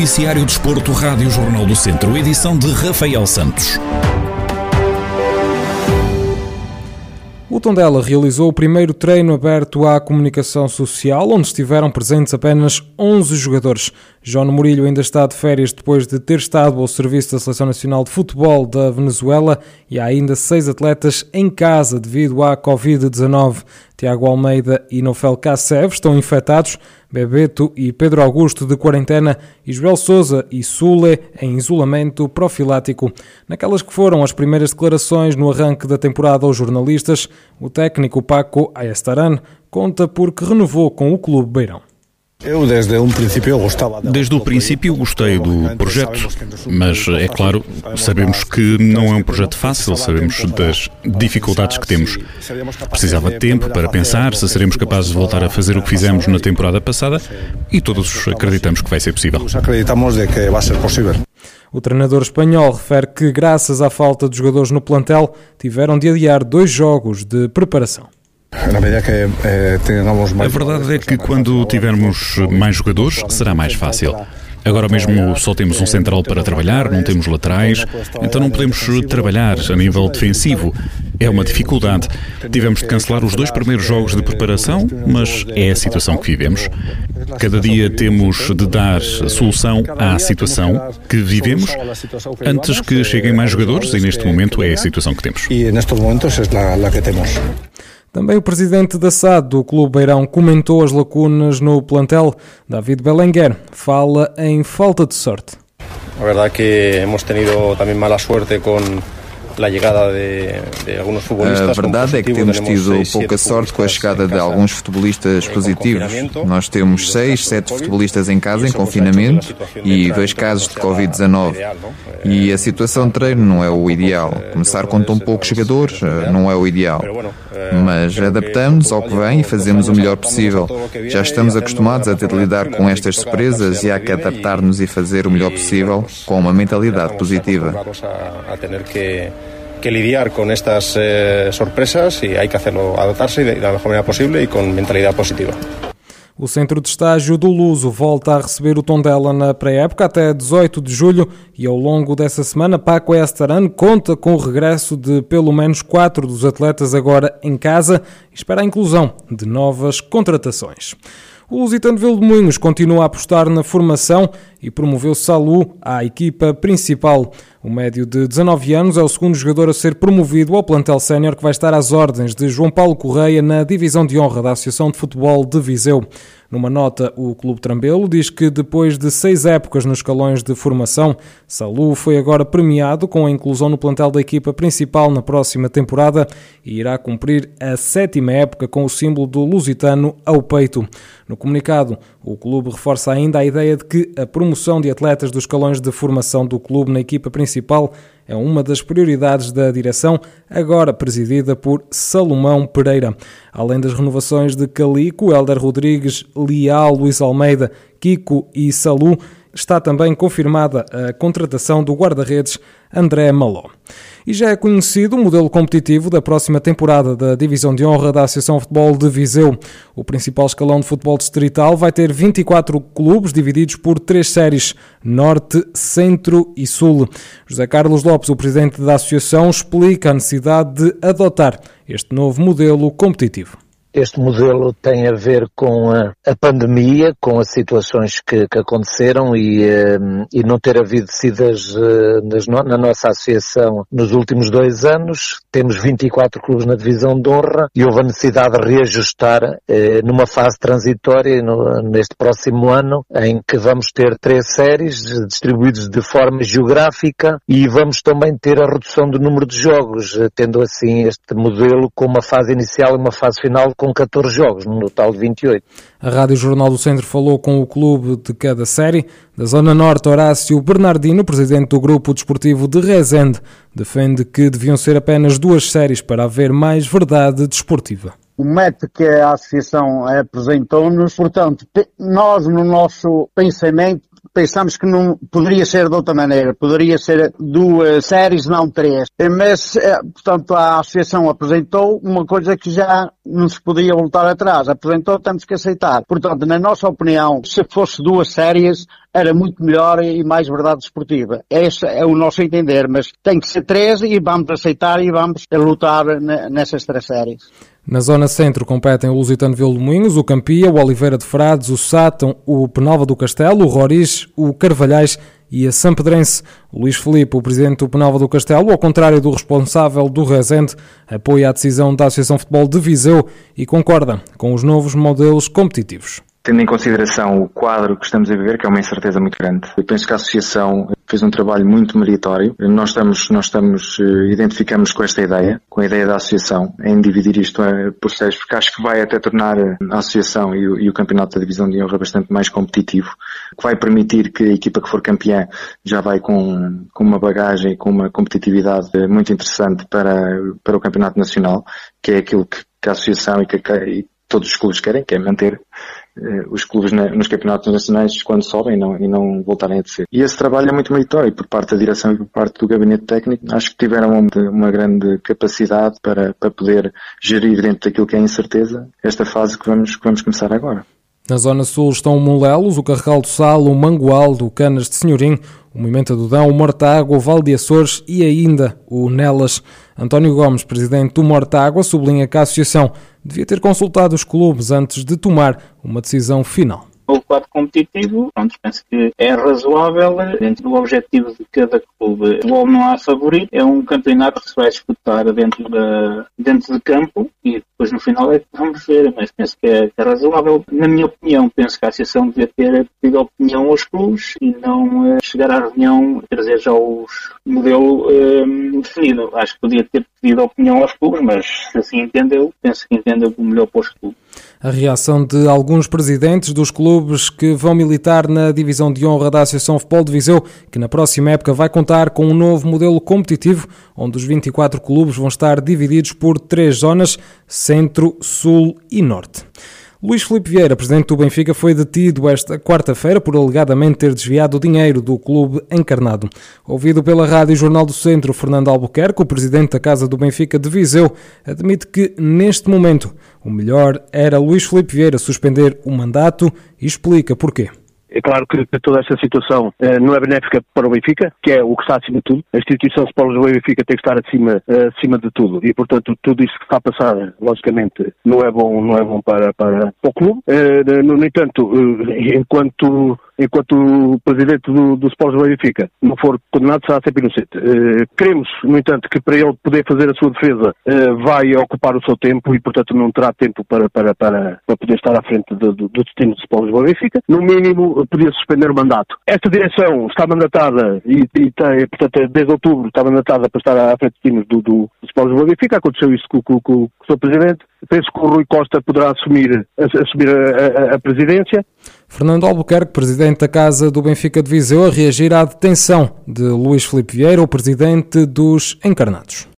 Noticiário Desporto, Rádio Jornal do Centro, edição de Rafael Santos. O Tondela realizou o primeiro treino aberto à comunicação social, onde estiveram presentes apenas 11 jogadores. João Murilho ainda está de férias depois de ter estado ao serviço da Seleção Nacional de Futebol da Venezuela e há ainda seis atletas em casa devido à Covid-19. Tiago Almeida e Nofel Kassev estão infectados, Bebeto e Pedro Augusto de quarentena e Joel Souza e Sule em isolamento profilático. Naquelas que foram as primeiras declarações no arranque da temporada aos jornalistas, o técnico Paco Ayestaran conta porque renovou com o Clube Beirão. Eu desde um princípio gostava. Desde o princípio gostei do projeto, mas é claro, sabemos que não é um projeto fácil, sabemos das dificuldades que temos. Precisava de tempo para pensar se seremos capazes de voltar a fazer o que fizemos na temporada passada e todos acreditamos que vai ser possível. Acreditamos de que vai ser possível. O treinador espanhol refere que, graças à falta de jogadores no plantel, tiveram de adiar dois jogos de preparação. Eh, a verdade é que quando tivermos mais jogadores será mais fácil. Agora mesmo só temos um central para trabalhar, não temos laterais, então não podemos trabalhar a nível defensivo. É uma dificuldade. Tivemos de cancelar os dois primeiros jogos de preparação, mas é a situação que vivemos. Cada dia temos de dar solução à situação que vivemos antes que cheguem mais jogadores e neste momento é a situação que temos. E nestes momentos é a que temos. Também o presidente da SAD do Clube Beirão comentou as lacunas no plantel. David Belenguer fala em falta de sorte. A verdade que hemos tenido também mala sorte com a verdade é que temos tido pouca sorte com a chegada de alguns futebolistas positivos. Nós temos seis, sete futebolistas em casa em confinamento e dois casos de Covid-19. E a situação de treino não é o ideal. Começar com tão poucos jogadores eh, não é o ideal. Mas adaptamos ao que vem e fazemos o melhor possível. Já estamos acostumados a ter de lidar com estas surpresas e há que adaptar-nos e fazer o melhor possível com uma mentalidade positiva que lidiar con estas eh, sorpresas y hay que hacerlo, adaptarse de la mejor manera posible y con mentalidad positiva. O Centro de Estágio do Luso volta a receber o Tondela na pré-época até 18 de julho e ao longo dessa semana Paco Estaran conta com o regresso de pelo menos quatro dos atletas agora em casa e espera a inclusão de novas contratações. O Lusitano Moinhos continua a apostar na formação e promoveu Salu à equipa principal. O médio de 19 anos é o segundo jogador a ser promovido ao plantel sénior que vai estar às ordens de João Paulo Correia na divisão de honra da Associação de Futebol de Viseu. Numa nota, o Clube Trambelo diz que depois de seis épocas nos escalões de formação, Salu foi agora premiado com a inclusão no plantel da equipa principal na próxima temporada e irá cumprir a sétima época com o símbolo do Lusitano ao peito. No comunicado, o clube reforça ainda a ideia de que a promoção de atletas dos escalões de formação do clube na equipa principal é uma das prioridades da direção, agora presidida por Salomão Pereira. Além das renovações de Calico, Helder Rodrigues, Leal, Luís Almeida, Kiko e Salu, está também confirmada a contratação do guarda-redes André Maló. E já é conhecido o modelo competitivo da próxima temporada da Divisão de Honra da Associação Futebol de Viseu. O principal escalão de futebol distrital vai ter 24 clubes divididos por três séries: Norte, Centro e Sul. José Carlos Lopes, o presidente da associação, explica a necessidade de adotar este novo modelo competitivo. Este modelo tem a ver com a, a pandemia, com as situações que, que aconteceram e, um, e, não ter havido decidas uh, na nossa associação nos últimos dois anos. Temos 24 clubes na divisão de honra e houve a necessidade de reajustar uh, numa fase transitória no, neste próximo ano, em que vamos ter três séries distribuídas de forma geográfica e vamos também ter a redução do número de jogos, tendo assim este modelo com uma fase inicial e uma fase final com 14 jogos, no total de 28. A Rádio Jornal do Centro falou com o clube de cada série. Da Zona Norte, Horácio Bernardino, presidente do Grupo Desportivo de Rezende, defende que deviam ser apenas duas séries para haver mais verdade desportiva o método que a Associação apresentou-nos. Portanto, nós, no nosso pensamento, pensamos que não poderia ser de outra maneira, poderia ser duas séries, não três. Mas, eh, portanto, a associação apresentou uma coisa que já não se podia voltar atrás. Apresentou, temos que aceitar. Portanto, na nossa opinião, se fosse duas séries, era muito melhor e mais verdade esportiva. Esse é o nosso entender, mas tem que ser três e vamos aceitar e vamos lutar nessas três séries. Na zona centro competem o Lusitano Vila Moinhos, o Campia, o Oliveira de Frades, o Sátão, o Penalva do Castelo, o Roriz, o Carvalhais e a Sampedrense. Luís Felipe, o presidente do Penalva do Castelo, ao contrário do responsável do Rezende, apoia a decisão da Associação Futebol de Viseu e concorda com os novos modelos competitivos tendo em consideração o quadro que estamos a viver, que é uma incerteza muito grande. Eu penso que a Associação fez um trabalho muito meritório. Nós estamos, nós estamos, eh, identificamos com esta ideia, com a ideia da Associação, em dividir isto eh, por seis, porque acho que vai até tornar a Associação e o, e o Campeonato da Divisão de Honra bastante mais competitivo, que vai permitir que a equipa que for campeã já vai com, com uma bagagem, com uma competitividade muito interessante para, para o Campeonato Nacional, que é aquilo que, que a Associação e que, todos os clubes querem, que é manter eh, os clubes nos campeonatos nacionais quando sobem e não, e não voltarem a descer. E esse trabalho é muito meritório por parte da direção e por parte do gabinete técnico. Acho que tiveram uma, uma grande capacidade para, para poder gerir dentro daquilo que é incerteza esta fase que vamos, que vamos começar agora. Na zona sul estão o Molelos, o Carregal do Sal, o Mangualdo, o Canas de Senhorim, o Movimento do Dão, o Mortágua, o Val de Açores e ainda o Nelas. António Gomes, presidente do Mortágua, sublinha que a associação devia ter consultado os clubes antes de tomar uma decisão final o quadro competitivo, pronto, penso que é razoável dentro do objetivo de cada clube. Logo não há favorito, é um campeonato que se vai disputar dentro, da, dentro de campo e depois no final é que vamos ver, mas penso que é, é razoável. Na minha opinião, penso que a Associação devia ter pedido opinião aos clubes e não uh, chegar à reunião trazer já os modelo uh, definido. Acho que podia ter pedido opinião aos clubes, mas se assim entendeu, penso que entendeu o melhor para os clubes. A reação de alguns presidentes dos clubes que vão militar na divisão de honra da Associação Futebol de Viseu, que na próxima época vai contar com um novo modelo competitivo, onde os 24 clubes vão estar divididos por três zonas: centro, sul e norte. Luís Filipe Vieira, presidente do Benfica, foi detido esta quarta-feira por alegadamente ter desviado o dinheiro do clube encarnado. Ouvido pela Rádio Jornal do Centro, Fernando Albuquerque, o presidente da Casa do Benfica de Viseu, admite que, neste momento, o melhor era Luís Filipe Vieira suspender o mandato e explica porquê. É claro que, toda esta situação eh, não é benéfica para o Benfica, que é o que está acima de tudo. A instituição Sport do Benfica tem que estar acima, eh, acima de tudo. E, portanto, tudo isso que está a passar, logicamente, não é bom, não é bom para, para, o clube. Eh, no entanto, enquanto enquanto o presidente do, do Sport Benfica não for condenado, será sempre inocente. Uh, queremos, no entanto, que para ele poder fazer a sua defesa uh, vai ocupar o seu tempo e, portanto, não terá tempo para, para, para, para poder estar à frente do, do, do destino do Sport Benfica. No mínimo, podia suspender o mandato. Esta direção está mandatada e, e tem, portanto, desde outubro está mandatada para estar à frente do destino do, do, do Sport Benfica. Aconteceu isso com, com, com, com o seu presidente. Penso que o Rui Costa poderá assumir, assumir a, a, a presidência. Fernando Albuquerque, presidente da Casa do Benfica de Viseu, a reagir à detenção de Luís Filipe Vieira, o presidente dos Encarnados.